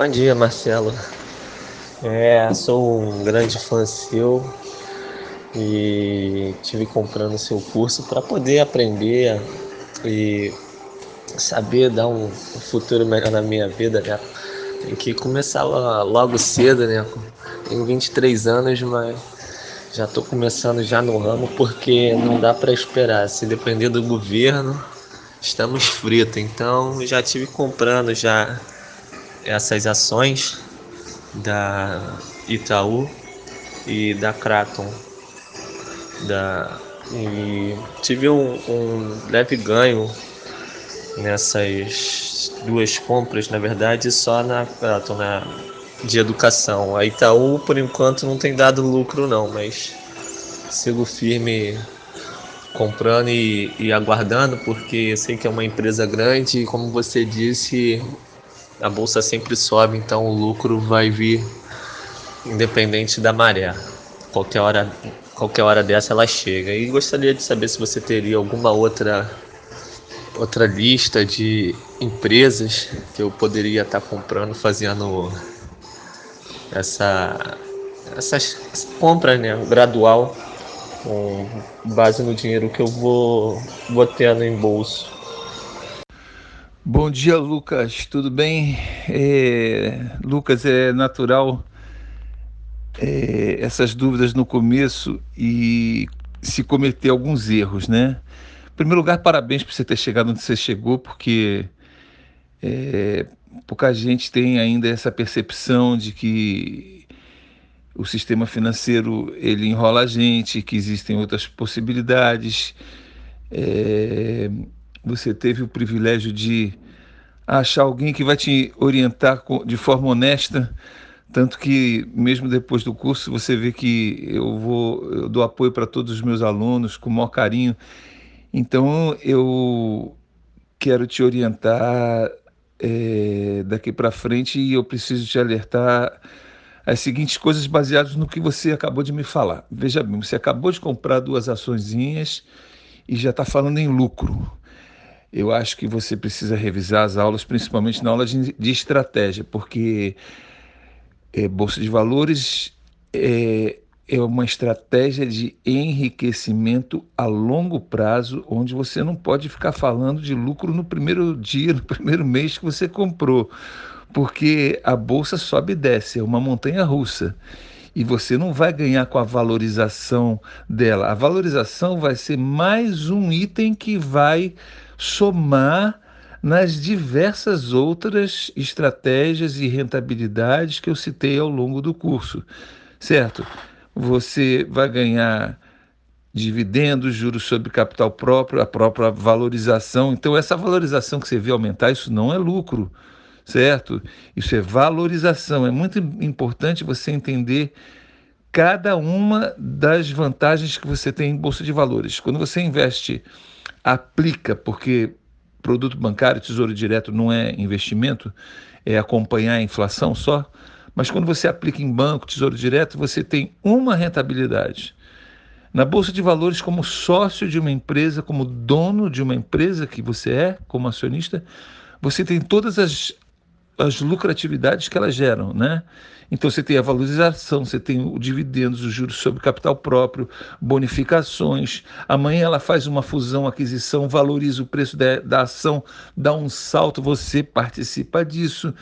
Bom dia, Marcelo. É, sou um grande fã seu e tive comprando seu curso para poder aprender e saber dar um futuro melhor na minha vida, né? Tem que começar logo cedo, né? Tenho 23 anos, mas já estou começando já no ramo porque não dá para esperar. Se depender do governo, estamos fritos. Então já tive comprando já essas ações da Itaú e da Kraton. Da, e tive um, um leve ganho nessas duas compras, na verdade, só na Kraton, na, de educação. A Itaú, por enquanto, não tem dado lucro, não, mas sigo firme comprando e, e aguardando, porque eu sei que é uma empresa grande e, como você disse, a bolsa sempre sobe, então o lucro vai vir independente da maré. Qualquer hora, qualquer hora dessa ela chega. E gostaria de saber se você teria alguma outra outra lista de empresas que eu poderia estar comprando, fazendo essa essa compra né, gradual com base no dinheiro que eu vou, vou tendo em bolso. Bom dia, Lucas. Tudo bem? É, Lucas, é natural é, essas dúvidas no começo e se cometer alguns erros, né? Em primeiro lugar, parabéns por você ter chegado onde você chegou, porque é, pouca gente tem ainda essa percepção de que o sistema financeiro ele enrola a gente, que existem outras possibilidades. É, você teve o privilégio de achar alguém que vai te orientar de forma honesta, tanto que mesmo depois do curso você vê que eu vou eu dou apoio para todos os meus alunos com o maior carinho. Então eu quero te orientar é, daqui para frente e eu preciso te alertar as seguintes coisas baseadas no que você acabou de me falar. Veja bem, você acabou de comprar duas açõezinhas e já está falando em lucro eu acho que você precisa revisar as aulas, principalmente na aula de, estratégia, porque é, Bolsa de Valores é, é uma estratégia de enriquecimento a longo prazo, onde você não pode ficar falando de lucro no primeiro dia, no primeiro mês que você comprou, porque a bolsa sobe e desce, é uma montanha russa. E você não vai ganhar com a valorização dela. A valorização vai ser mais um item que vai somar nas diversas outras estratégias e rentabilidades que eu citei ao longo do curso, certo? Você vai ganhar dividendos, juros sobre capital próprio, a própria valorização. Então, essa valorização que você vê aumentar, isso não é lucro, certo? Isso é valorização. É muito importante você entender cada uma das vantagens que você tem em bolsa de valores. Quando você investe aplica, porque produto bancário, tesouro direto não é investimento, é acompanhar a inflação só. Mas quando você aplica em banco, tesouro direto, você tem uma rentabilidade. Na bolsa de valores, como sócio de uma empresa, como dono de uma empresa que você é, como acionista, você tem todas as as lucratividades que elas geram, né? Então você tem a valorização, você tem o dividendos, os juros sobre capital próprio, bonificações. Amanhã ela faz uma fusão, aquisição, valoriza o preço da, da ação, dá um salto, você participa disso.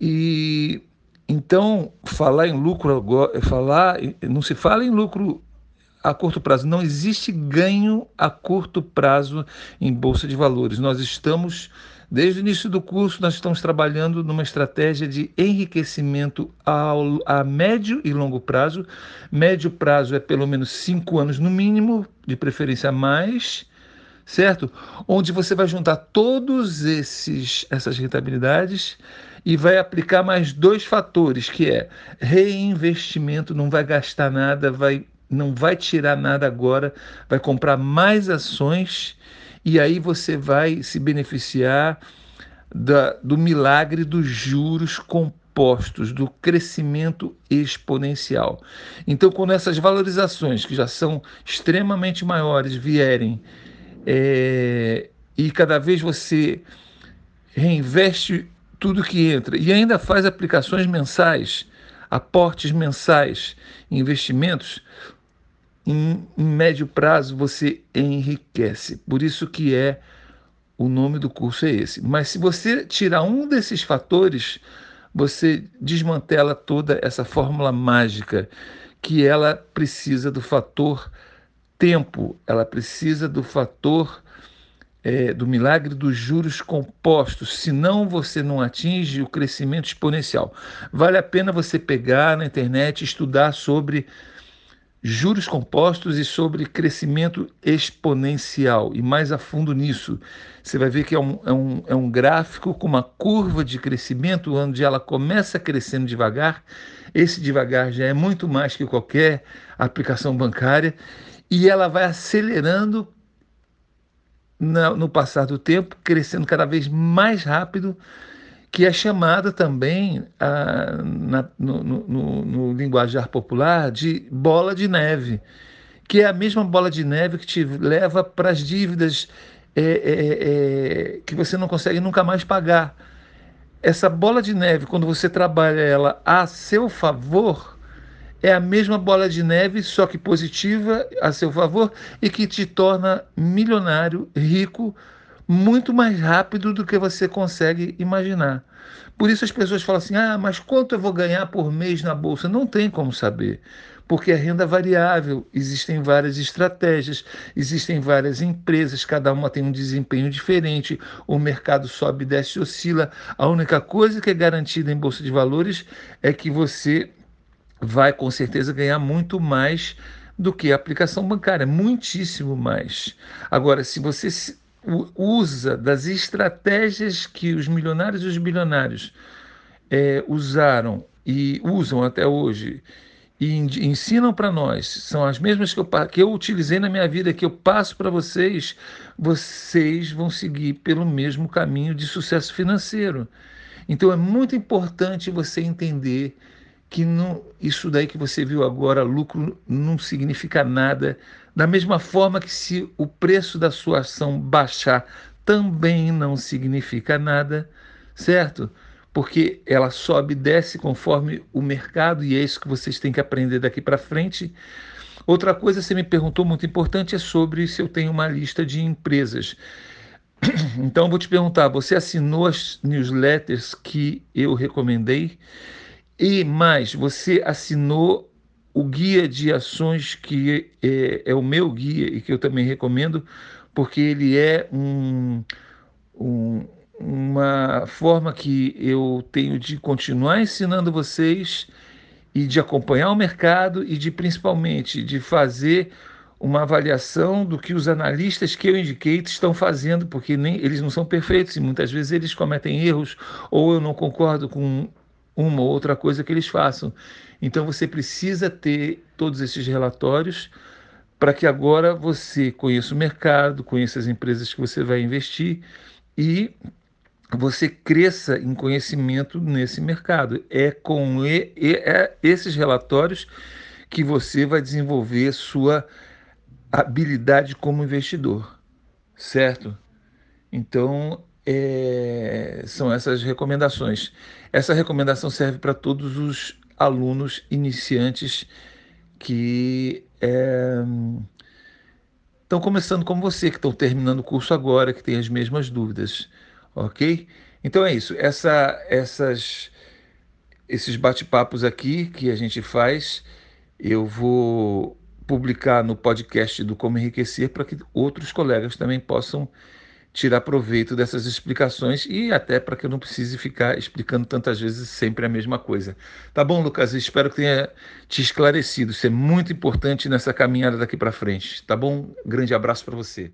E então falar em lucro agora, falar, não se fala em lucro a curto prazo. Não existe ganho a curto prazo em bolsa de valores. Nós estamos Desde o início do curso, nós estamos trabalhando numa estratégia de enriquecimento ao, a médio e longo prazo. Médio prazo é pelo menos cinco anos no mínimo, de preferência mais, certo? Onde você vai juntar todos esses essas rentabilidades e vai aplicar mais dois fatores, que é reinvestimento, não vai gastar nada, vai não vai tirar nada agora, vai comprar mais ações e aí você vai se beneficiar da, do milagre dos juros compostos, do crescimento exponencial. Então, quando essas valorizações, que já são extremamente maiores, vierem é, e cada vez você reinveste tudo que entra e ainda faz aplicações mensais, aportes mensais, investimentos, em, em médio prazo você enriquece. Por isso que é o nome do curso é esse. Mas se você tirar um desses fatores, você desmantela toda essa fórmula mágica que ela precisa do fator tempo, ela precisa do fator é, do milagre dos juros compostos, senão você não atinge o crescimento exponencial. Vale a pena você pegar na internet estudar sobre juros compostos e sobre crescimento exponencial, e mais a fundo nisso. Você vai ver que é um, é um, é um gráfico com uma curva de crescimento, onde ela começa crescendo devagar, esse devagar já é muito mais que qualquer aplicação bancária, e ela vai acelerando no passar do tempo, crescendo cada vez mais rápido que é chamada também, ah, na, no, no, no, linguajar popular, de bola de neve, que é a mesma bola de neve que te leva para as dívidas é, é, é, que você não consegue nunca mais pagar. Essa bola de neve, quando você trabalha ela a seu favor, é a mesma bola de neve, só que positiva a seu favor e que te torna milionário, rico, muito mais rápido do que você consegue imaginar. Por isso as pessoas falam assim: ah, mas quanto eu vou ganhar por mês na bolsa? Não tem como saber, porque é renda variável, existem várias estratégias, existem várias empresas, cada uma tem um desempenho diferente, o mercado sobe, desce, oscila. A única coisa que é garantida em bolsa de valores é que você vai com certeza ganhar muito mais do que a aplicação bancária, muitíssimo mais. Agora, se você usa das estratégias que os milionários e os bilionários é, usaram e usam até hoje e ensinam para nós, são as mesmas que eu, que eu utilizei na minha vida, que eu passo para vocês, vocês vão seguir pelo mesmo caminho de sucesso financeiro. Então é muito importante você entender que não, isso daí que você viu agora, lucro, não significa nada da mesma forma que se o preço da sua ação baixar, também não significa nada, certo? Porque ela sobe e desce conforme o mercado e é isso que vocês têm que aprender daqui para frente. Outra coisa, você me perguntou muito importante é sobre se eu tenho uma lista de empresas. Então, vou te perguntar: você assinou as newsletters que eu recomendei? E mais, você assinou o guia de ações que é, é, o meu guia e que eu também recomendo, porque ele é um, um, uma forma que eu tenho de continuar ensinando vocês e de acompanhar o mercado e de principalmente de fazer uma avaliação do que os analistas que eu indiquei estão fazendo, porque nem eles não são perfeitos e muitas vezes eles cometem erros ou eu não concordo com uma ou outra coisa que eles façam. Então você precisa ter todos esses relatórios para que agora você conheça o mercado, conheça as empresas que você vai investir e você cresça em conhecimento nesse mercado. É com e, e, é esses relatórios que você vai desenvolver sua habilidade como investidor, certo? Então, é, são essas recomendações. Essa recomendação serve para todos os alunos iniciantes que é, estão começando como você, que estão terminando o curso agora, que têm as mesmas dúvidas, ok? Então é isso. Essa, essas, esses bate-papos aqui que a gente faz, eu vou publicar no podcast do Como Enriquecer para que outros colegas também possam tirar proveito dessas explicações e até para que eu não precise ficar explicando tantas vezes sempre a mesma coisa. Tá bom, Lucas? Espero que tenha te esclarecido. Isso é muito importante nessa caminhada daqui para frente. Tá bom? Grande abraço para você.